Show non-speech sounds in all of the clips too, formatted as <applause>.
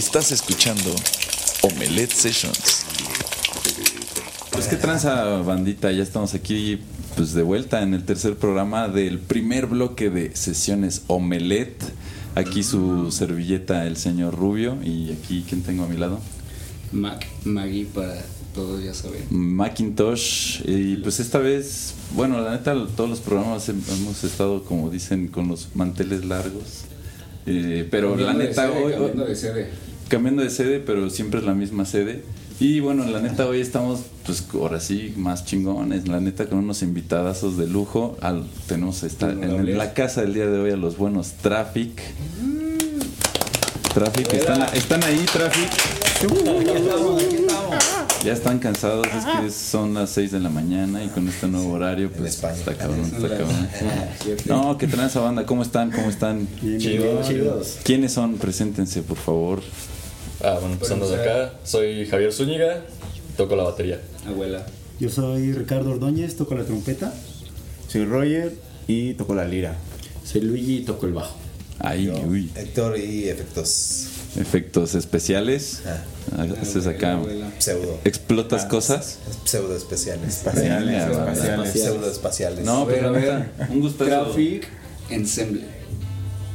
Estás escuchando Omelette Sessions. Pues qué tranza bandita, ya estamos aquí pues de vuelta en el tercer programa del primer bloque de sesiones Omelette. Aquí su servilleta el señor Rubio y aquí quién tengo a mi lado. Mac, Maggie para todos, ya saben. Macintosh y pues esta vez, bueno, la neta todos los programas hem- hemos estado como dicen con los manteles largos. Eh, pero la de neta sede, hoy, cambiando de sede. Cambiando de sede, pero siempre es la misma sede. Y bueno, la neta hoy estamos, pues ahora sí, más chingones. La neta con unos invitadazos de lujo. Al, tenemos esta, en la casa del día de hoy a los buenos Traffic. Traffic, están, están ahí, Traffic. Ya están cansados, es que son las 6 de la mañana y con este nuevo horario, pues está cabrón, está cabrón. <laughs> No, que traen esa banda, ¿cómo están? ¿Cómo están? Chidos. ¿Quiénes son? Preséntense, por favor. Ah, bueno, empezando de acá, soy Javier Zúñiga, toco la batería. Abuela. Yo soy Ricardo Ordóñez, toco la trompeta. Soy Roger y toco la lira. Soy Luigi y toco el bajo. Ahí, uy. Héctor y efectos Efectos especiales. Ah. Haces acá. Abuela. pseudo. Explotas cosas. Pseudo especiales. Espaciales, espaciales. Pseudo espaciales. No, A pero a la ver. un gustazo. Traffic Ensemble.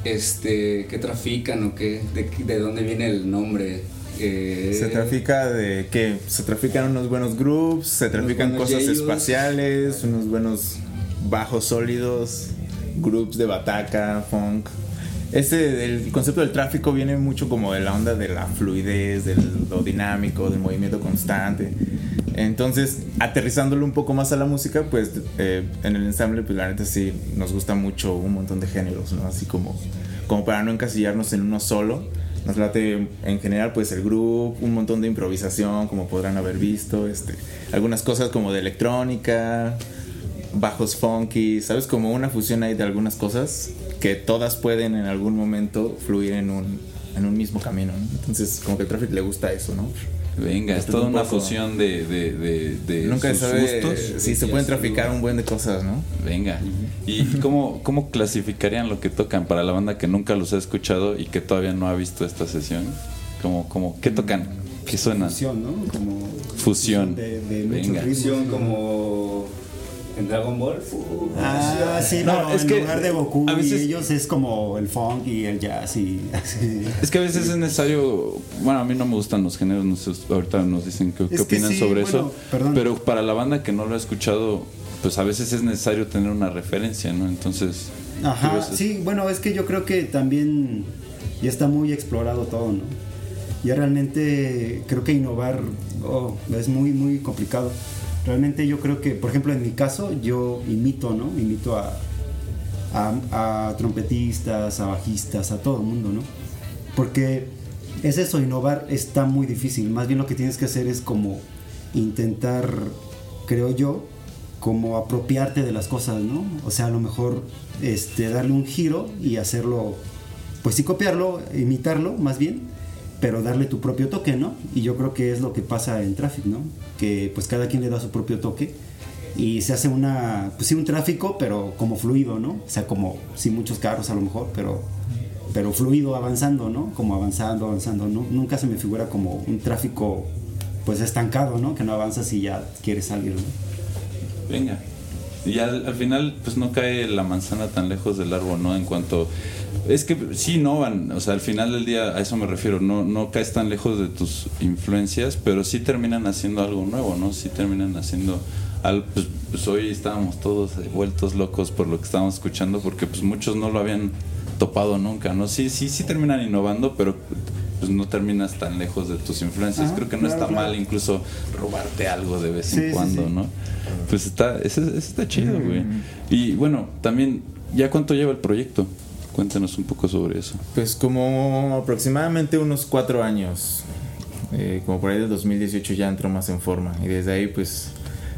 Este, ¿qué trafican o qué? ¿De, de dónde viene el nombre? Eh, Se trafica de que se trafican unos buenos groups, se trafican cosas espaciales, unos buenos bajos sólidos, groups de bataca, funk. Este, el concepto del tráfico viene mucho como de la onda de la fluidez, de lo dinámico, del movimiento constante. Entonces, aterrizándolo un poco más a la música, pues eh, en el ensamble, pues la neta sí nos gusta mucho un montón de géneros, ¿no? Así como, como para no encasillarnos en uno solo. Nos late en general pues el grupo, un montón de improvisación, como podrán haber visto, este, algunas cosas como de electrónica, bajos funky, ¿sabes? Como una fusión ahí de algunas cosas que todas pueden en algún momento fluir en un, en un mismo camino, ¿no? Entonces como que el tráfico le gusta eso, ¿no? Venga, es toda un una fusión de, de, de, de Nunca se sus sabe gustos. si se pueden traficar un buen de cosas, ¿no? Venga. ¿Y cómo, cómo clasificarían lo que tocan para la banda que nunca los ha escuchado y que todavía no ha visto esta sesión? ¿Cómo, cómo, ¿Qué tocan? ¿Qué suena? Fusión, ¿no? Como Fusión. De, Venga. Fusión como en Dragon Ball. Ah, sí, No, pero es en que lugar de Goku a veces- y ellos es como el funk y el jazz y así. Es que a veces es necesario, bueno, a mí no me gustan los géneros, no sé, ahorita nos dicen qué, opinan sí, sobre bueno, eso, perdón. pero para la banda que no lo ha escuchado, pues a veces es necesario tener una referencia, ¿no? Entonces, Ajá, sí, bueno, es que yo creo que también ya está muy explorado todo, ¿no? Ya realmente creo que innovar oh, es muy, muy complicado. Realmente yo creo que, por ejemplo, en mi caso, yo imito, ¿no? Imito a, a, trompetistas, a bajistas, a todo el mundo, ¿no? Porque es eso, innovar está muy difícil. Más bien lo que tienes que hacer es como intentar, creo yo, como apropiarte de las cosas, ¿no? O sea, a lo mejor este, darle un giro y hacerlo, pues sí copiarlo, imitarlo más bien, pero darle tu propio toque, ¿no? Y yo creo que es lo que pasa en Traffic, ¿no? Que pues cada quien le da su propio toque y se hace una, pues sí, un tráfico, pero como fluido, ¿no? O sea, como, sí, muchos carros a lo mejor, pero, pero fluido, avanzando, ¿no? Como avanzando, avanzando, ¿no? Nunca se me figura como un tráfico, pues estancado, ¿no? Que no avanzas y ya quieres salir, ¿no? venga. Y al, al final, pues no cae la manzana tan lejos del árbol, ¿no? En cuanto. Es que sí innovan, o sea, al final del día, a eso me refiero, no, no caes tan lejos de tus influencias, pero sí terminan haciendo algo nuevo, ¿no? Sí terminan haciendo al, pues, pues hoy estábamos todos vueltos locos por lo que estábamos escuchando, porque pues muchos no lo habían topado nunca, ¿no? Sí, sí, sí terminan innovando, pero pues no terminas tan lejos de tus influencias. Ajá, Creo que no claro, está claro. mal incluso robarte algo de vez Sí, en sí, cuando, sí. ¿no? Pues está, ese, ese está chido, güey. Y bueno, también, ¿ya cuánto lleva el proyecto? Cuéntanos un poco sobre eso. Pues como aproximadamente unos cuatro años. Eh, como por ahí del 2018 ya entró más en forma. Y desde ahí pues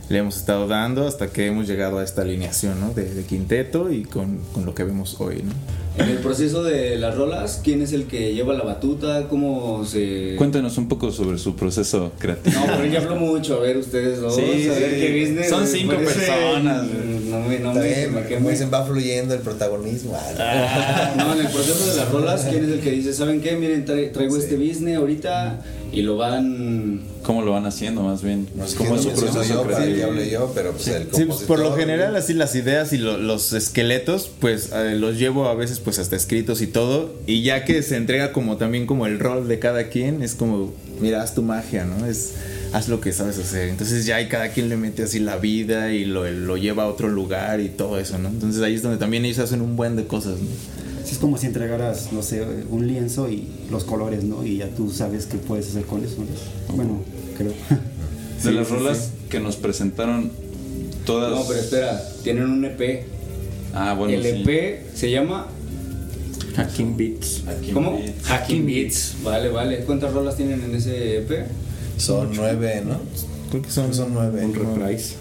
le hemos estado dando hasta que hemos llegado a esta alineación ¿no? de, de quinteto y con, con lo que vemos hoy. ¿no? En el proceso de las rolas, ¿quién es el que lleva la batuta? ¿Cómo se...? Cuéntenos un poco sobre su proceso creativo. No, pero yo hablo mucho, a ver ustedes dos, Sí, a ver sí. qué business. Son cinco personas. No me, no Está me, como dicen, va fluyendo el protagonismo. Ah, Ah, No, en el proceso de las rolas, ¿quién es el que dice, ¿saben qué? Miren, tra- traigo este business ahorita y lo van... ¿Cómo lo van haciendo más bien? No sé ¿Cómo es su proceso yo, que creativo? hable yo, pero pues el Sí, pues, por lo compositor, general así las ideas y lo- los esqueletos pues eh, los llevo a veces pues hasta escritos y todo y ya que se entrega como también como el rol de cada quien es como mira haz tu magia no es haz lo que sabes hacer entonces ya hay cada quien le mete así la vida y lo, lo lleva a otro lugar y todo eso no entonces ahí es donde también ellos hacen un buen de cosas ¿no? Sí, es como si entregaras, no sé, un lienzo y los colores, ¿no? Y ya tú sabes qué puedes hacer con eso. ¿no? Bueno, creo. <laughs> De las rolas que nos presentaron todas. No, pero espera, tienen un EP. Ah, bueno, el sí. EP se llama... Hacking Beats ¿Cómo? Hacking Beats. Vale, vale. ¿Cuántas rolas tienen en ese EP? Son nueve, ¿no? creo que son Son nueve. un reprise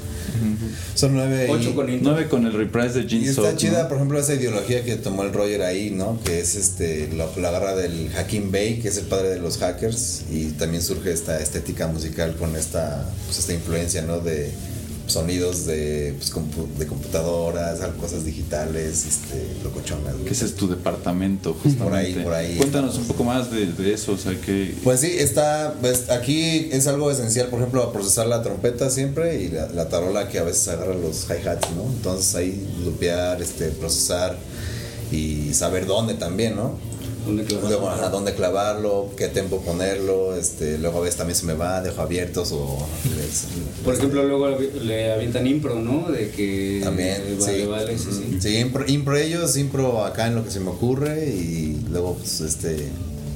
Son nueve. y- Ocho con intro. Nueve con el reprise de Y Gene está Soul, chida, ¿no? por ejemplo, esa ideología que tomó el Roger ahí, ¿no? Que es este lo- la garra del Hakim Bey, que es el padre de los hackers, y también surge esta estética musical con esta, pues, esta influencia, ¿no? De sonidos de, pues, compu- de computadoras, cosas digitales, este, locochonas. güey. Que ese es tu departamento, justamente. Por ahí, por ahí. Cuéntanos un poco más de, de eso, o sea, que... Pues sí, está, pues, aquí es algo esencial, por ejemplo, a procesar la trompeta siempre y la, la tarola que a veces agarra los hi-hats, ¿no? Entonces ahí lupear, este, procesar y saber dónde también, ¿no? ¿Dónde clavar? Luego, a dónde clavarlo, qué tempo ponerlo, este, luego a veces también se me va, dejo abiertos o... les- Por ejemplo, luego le avientan impro, ¿no? De que... También, Vale, sí. vale, sí, sí. Sí, impro, impro ellos, impro acá en lo que se me ocurre y luego, pues, este...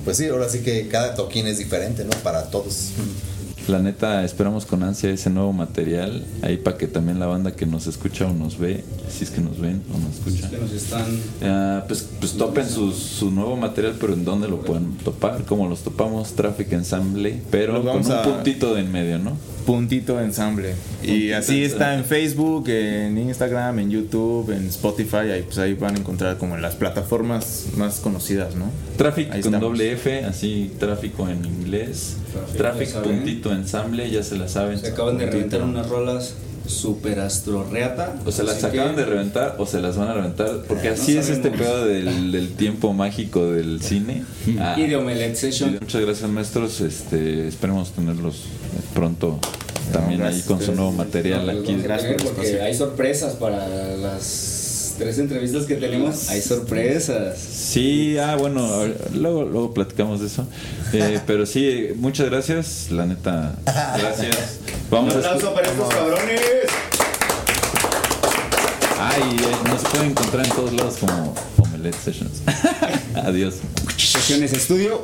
Pues sí, ahora sí que cada toquín es diferente, ¿no? Para todos. La neta, esperamos con ansia ese nuevo material. Ahí para que también la banda que nos escucha o nos ve, si es que nos ven o nos escuchan, nos están... ah, pues, pues topen su, su nuevo material, pero ¿en dónde lo pueden topar? Como los topamos, Traffic Ensemble, pero con un a- puntito de en medio, ¿no? Puntito Ensamble. Y así está en Facebook, en Instagram, en YouTube, en Spotify. Ahí, pues ahí van a encontrar como en las plataformas más conocidas, ¿no? Traffic Ahí con estamos. doble F, así tráfico en inglés. Traffic, puntito ensamble, ya se la saben. Se acaban de Puntito. reventar unas rolas super astro reata. O se las acaban que- de reventar o se las van a reventar. Porque así es este pedo del, del tiempo mágico del cine. Ah, Y de Omelette Session. Muchas gracias maestros. Este, esperemos tenerlos también también ahí con su nuevo material aquí. Gracias porque hay sorpresas para las tres entrevistas que tenemos. Hay sorpresas. Sí, ah, bueno, luego, luego platicamos de eso. Eh, <laughs> pero sí, muchas gracias, la neta, gracias. Vamos Un a aplauso para estos cabrones. Ay, eh, nos pueden encontrar en todos lados como Omelette Sessions. <laughs> Adiós. Sesiones estudio.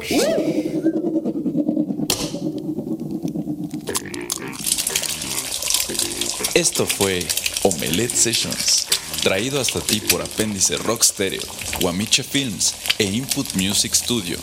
Esto fue Omelette Sessions, traído hasta ti por Apéndice Rock Stereo, Guamiche Films e Input Music Studio.